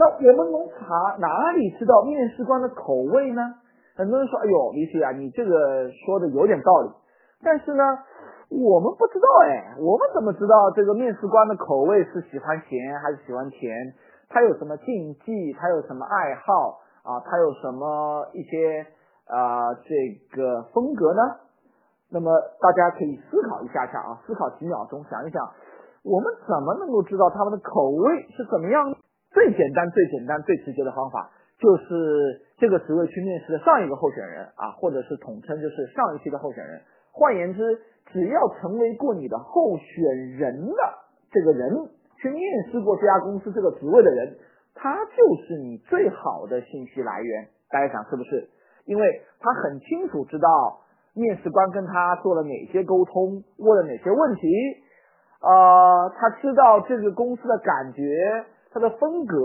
那我们从查哪里知道面试官的口味呢？很多人说，哎呦，李雪啊，你这个说的有点道理。但是呢，我们不知道哎，我们怎么知道这个面试官的口味是喜欢咸还是喜欢甜？他有什么禁忌？他有什么爱好啊？他有什么一些啊这个风格呢？那么大家可以思考一下下啊，思考几秒钟，想一想，我们怎么能够知道他们的口味是怎么样？最简单、最简单、最直接的方法，就是这个职位去面试的上一个候选人啊，或者是统称就是上一期的候选人。换言之，只要成为过你的候选人的这个人，去面试过这家公司这个职位的人，他就是你最好的信息来源。大家想是不是？因为他很清楚知道面试官跟他做了哪些沟通，问了哪些问题，呃，他知道这个公司的感觉。他的风格，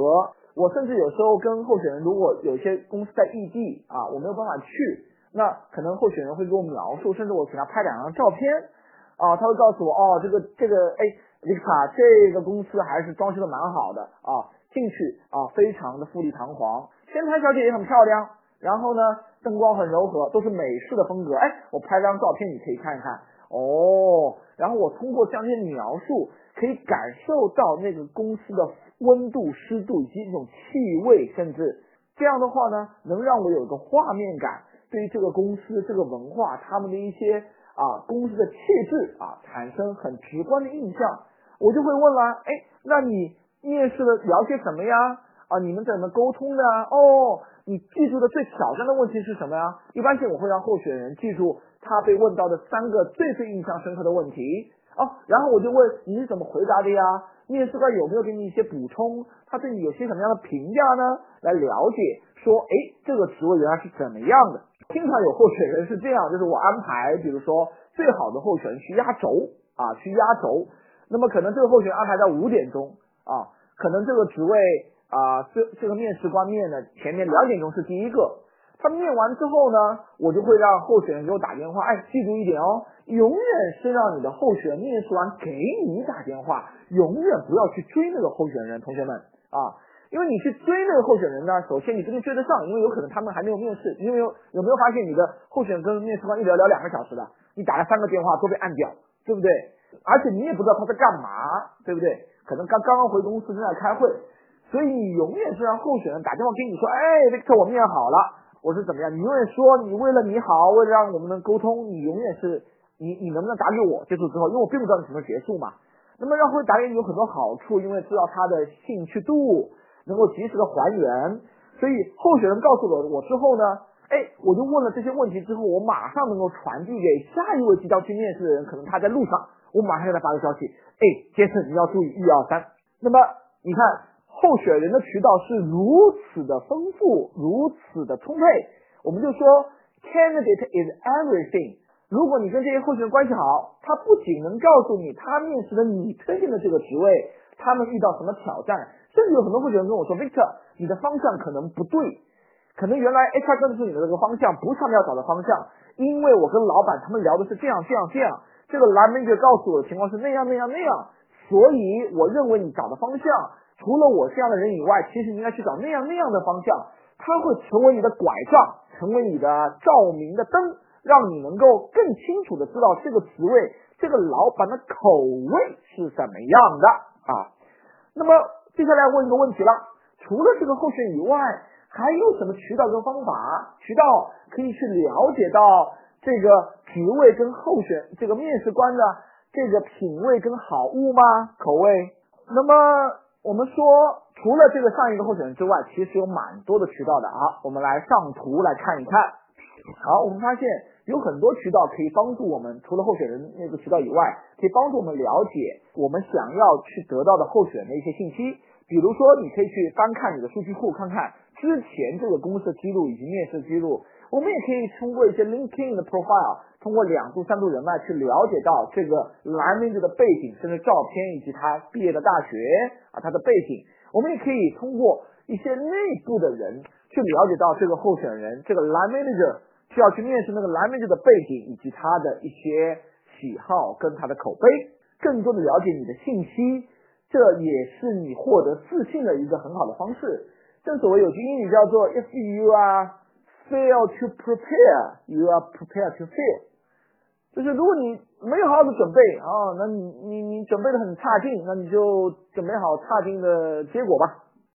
我甚至有时候跟候选人，如果有些公司在异地啊，我没有办法去，那可能候选人会给我描述，甚至我给他拍两张照片啊，他会告诉我哦，这个这个哎，丽卡，这个公司还是装修的蛮好的啊，进去啊，非常的富丽堂皇，前台小姐也很漂亮，然后呢，灯光很柔和，都是美式的风格，哎，我拍张照片你可以看一看哦，然后我通过这样一些描述，可以感受到那个公司的。温度、湿度以及一种气味，甚至这样的话呢，能让我有一个画面感，对于这个公司、这个文化、他们的一些啊公司的气质啊，产生很直观的印象。我就会问了，哎，那你面试的聊些什么呀？啊，你们怎么沟通的？哦，你记住的最挑战的问题是什么呀？一般性我会让候选人记住他被问到的三个最最印象深刻的问题。哦，然后我就问你是怎么回答的呀？面试官有没有给你一些补充？他对你有些什么样的评价呢？来了解说，哎，这个职位原来是怎么样的？经常有候选人是这样，就是我安排，比如说最好的候选人去压轴啊，去压轴。那么可能这个候选人安排在五点钟啊，可能这个职位啊，这这个面试官面呢，前面两点钟是第一个。他面完之后呢，我就会让候选人给我打电话。哎，记住一点哦，永远是让你的候选人面试完给你打电话，永远不要去追那个候选人。同学们啊，因为你去追那个候选人呢，首先你不一定追得上，因为有可能他们还没有面试。因为有有没有发现你的候选人跟面试官一聊聊两个小时的，你打了三个电话都被按掉，对不对？而且你也不知道他在干嘛，对不对？可能刚刚刚回公司正在开会，所以你永远是让候选人打电话跟你说，哎，Victor，我面好了。我是怎么样？你永远说你为了你好，为了让我们能沟通，你永远是你你能不能打给我结束之后？因为我并不知道你什么时候结束嘛。那么让会打给你有很多好处，因为知道他的兴趣度，能够及时的还原。所以候选人告诉了我之后呢，哎，我就问了这些问题之后，我马上能够传递给下一位即将去面试的人，可能他在路上，我马上给他发个消息，哎，杰森你要注意一二三。那么你看。候选人的渠道是如此的丰富，如此的充沛，我们就说 candidate is everything。如果你跟这些候选人关系好，他不仅能告诉你他面试的你推荐的这个职位，他们遇到什么挑战，甚至有很多候选人跟我说，Victor，你的方向可能不对，可能原来 HR 跟的是你的这个方向，不是他们要找的方向，因为我跟老板他们聊的是这样这样这样，这个蓝 manager 告诉我的情况是那样那样那样，所以我认为你找的方向。除了我这样的人以外，其实你应该去找那样那样的方向，它会成为你的拐杖，成为你的照明的灯，让你能够更清楚的知道这个职位、这个老板的口味是怎么样的啊。那么接下来问一个问题了，除了这个候选以外，还有什么渠道跟方法？渠道可以去了解到这个职位跟候选这个面试官的这个品味跟好物吗？口味？那么。我们说，除了这个上一个候选人之外，其实有蛮多的渠道的啊。我们来上图来看一看。好，我们发现有很多渠道可以帮助我们，除了候选人那个渠道以外，可以帮助我们了解我们想要去得到的候选人的一些信息。比如说，你可以去翻看你的数据库，看看之前这个公司记录以及面试记录。我们也可以通过一些 LinkedIn 的 profile，通过两度、三度人脉去了解到这个蓝名字的背景，甚至照片以及他毕业的大学啊，他的背景。我们也可以通过一些内部的人去了解到这个候选人，这个蓝 manager 需要去面试那个蓝 manager 的背景以及他的一些喜好跟他的口碑，更多的了解你的信息。这也是你获得自信的一个很好的方式。正所谓有句英语叫做 “If you are fail to prepare, you are prepared to fail”，就是如果你没有好好的准备啊，那你你你准备的很差劲，那你就准备好差劲的结果吧。